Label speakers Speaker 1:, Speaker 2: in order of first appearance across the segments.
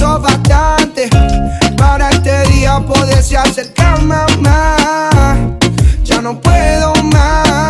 Speaker 1: Bastante para este día poderse acercar más. Ya no puedo más,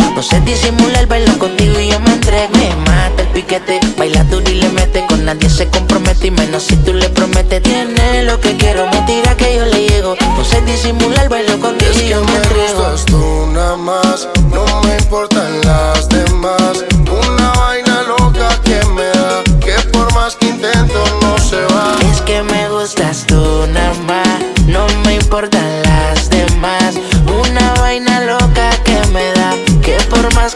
Speaker 2: No sé disimular bailo contigo y yo me entrego. Me mata el piquete, baila duro y le mete. Con nadie se compromete y menos si tú le prometes. Tiene lo que quiero, me tira que yo le llego. No sé disimular bailo contigo y yo me entrego.
Speaker 3: Gustas tú nada más, no
Speaker 4: me importan las demás. más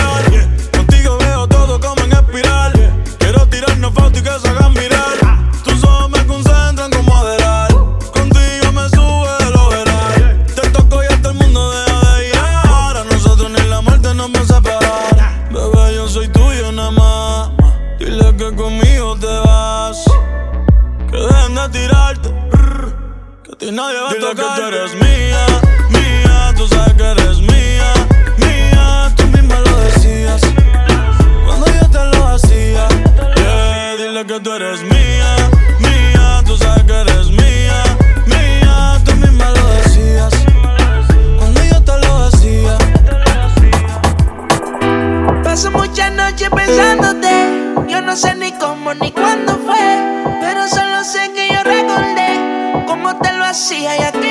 Speaker 4: no sé ni cómo ni cuándo fue, pero solo sé que yo recordé cómo te lo hacía y aquí.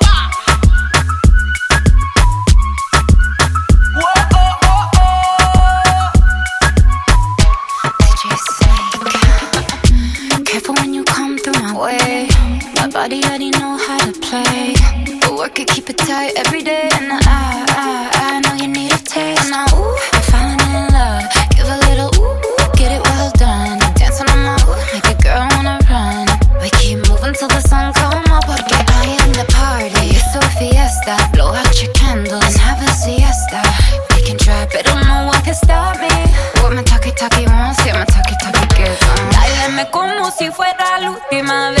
Speaker 5: Body already know how to play. But work it, keep it tight every day. And I, I, I know you need a taste. Now, ooh, I'm falling in love. Give a little ooh, get it well done. Dancing on my ooh, make a girl wanna run. We keep moving till the sun come up. Porque I am the party. It's a fiesta. Blow out your candles and have a siesta. We can try, but don't know what can stop me. What my talkie talkie wants, yeah, my talkie talkie gets on.
Speaker 6: Báilame como si fuera la última vez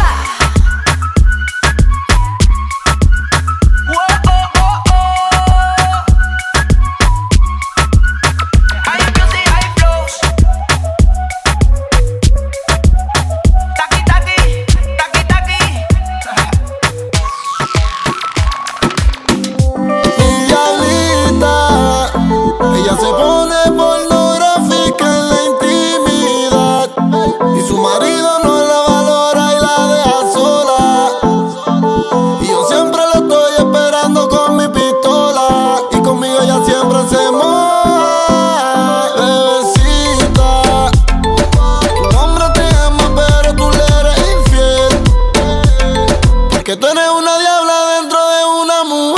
Speaker 3: Porque tú eres una diabla dentro de una mujer.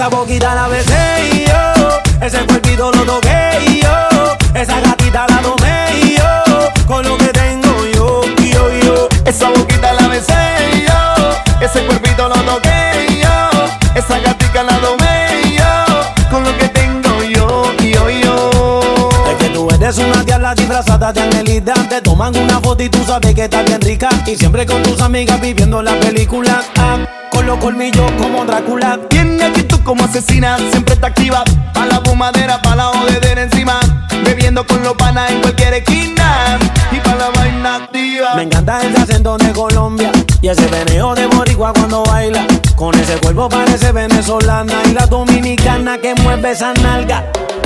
Speaker 7: Esa boquita la besé yo. Ese cuerpito lo toqué yo. Esa gatita la tomé y yo. Con lo que tengo yo, yo, yo.
Speaker 8: Esa boquita la besé yo. Ese cuerpito lo toqué yo. Esa gatita la tomé y yo. Con lo que tengo yo, yo, yo.
Speaker 7: Es que tú eres una diabla disfrazada de angelita. Te toman una foto y tú sabes que está bien rica. Y siempre con tus amigas viviendo la película. Ah, con los colmillos como Drácula.
Speaker 8: Tiene actitud como asesina, siempre está activa. Pa' la fumadera, pa' la jodedera encima. Bebiendo con los panas en cualquier esquina. Y pa' la vaina activa.
Speaker 7: Me encanta ese acento de Colombia y ese veneo de boricua cuando baila. Con ese cuerpo parece venezolana y la dominicana que mueve esa nalga.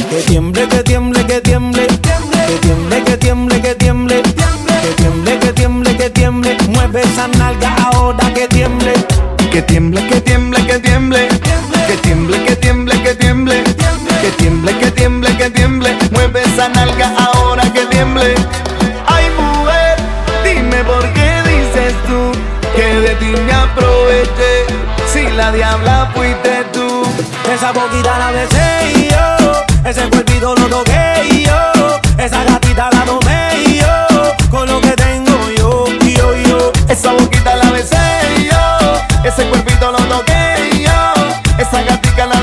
Speaker 7: Que tiemble, que tiemble, que tiemble. Que tiemble, que tiemble, que tiemble. Que tiemble, que tiemble, que tiemble. Mueve esa nalga ahora que tiemble.
Speaker 8: Que tiemble, que tiemble, que tiemble. Que tiemble, que tiemble, que tiemble. Que tiemble, que tiemble, que tiemble. Mueve esa nalga ahora que tiemble. Ay, mujer, dime por qué dices tú que de ti me aproveché. Si la diabla fuiste tú.
Speaker 7: Esa boquita la besé y yo. Ese cuerpito lo toqué
Speaker 8: Cuerpito lo toqué yo. Esa gatica la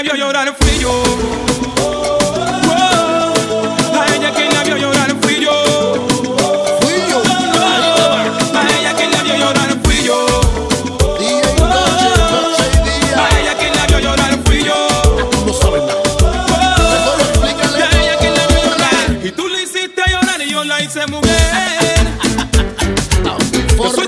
Speaker 9: la vio llorar fui yo. Oh, a ella quien la vio llorar fui yo.
Speaker 10: Fui yo.
Speaker 9: A ella quien la vio llorar fui yo.
Speaker 10: Día.
Speaker 9: A ella quien la vio llorar fui yo.
Speaker 10: Tú no sabes nada.
Speaker 9: A ella quien la vio llorar. Y tú le hiciste llorar y yo la hice mujer. Yo soy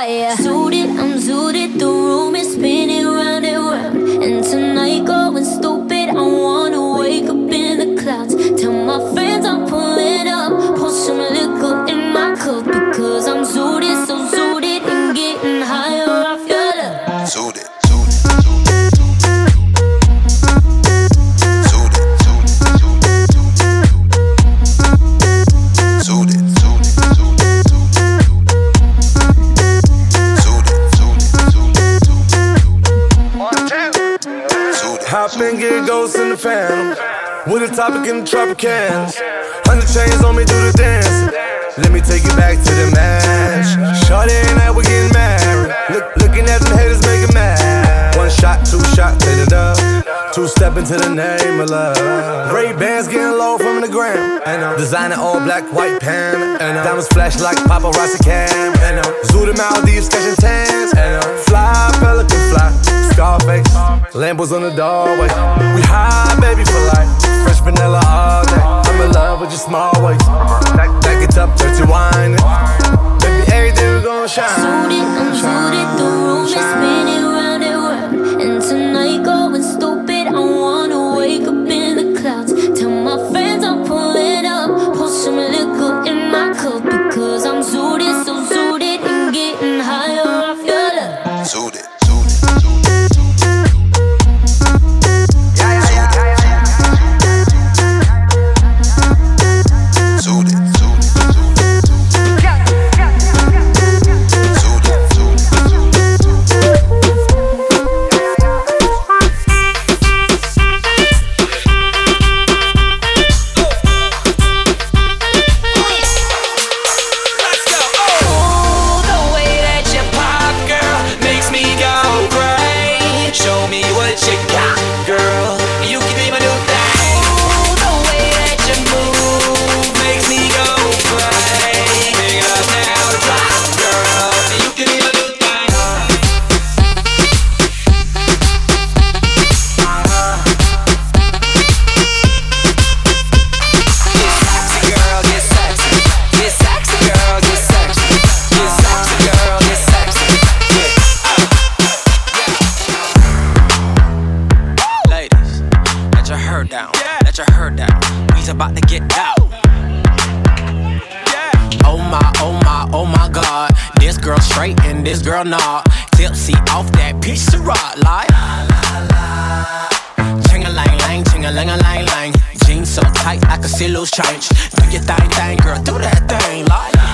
Speaker 5: party. So
Speaker 11: topic in the Tropicans. Hundred chains on me, do the dance. Let me take you back to the match. Shorty and I, we getting married. Look, looking at them haters, making mad. One shot, two shot, hit it up. Two step into the name of love. Ray bands getting low from the gram. And I'm designing all black, white pan. And I'm diamonds flash like paparazzi cam. And I'm zooted Maldives, sketching tans. And I'm fly, pelican fly, Scarface. Lambos on the doorway. We high, baby, for life fresh vanilla all day. I'm in love with your small waist. Back, back it up, dirty wine. Baby, every day we gon' shine.
Speaker 5: Suited, I'm suited. the room is spinning round and round. And tonight,
Speaker 12: go straighten this girl, nah. Tipsy off that piece of rock, like. Ching a lang lang, ching a lang a lang lang. Jeans so tight, I can see loose change. Do your thing, thing, girl, do that thing, like.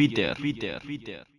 Speaker 13: Twitter. Twitter. Twitter.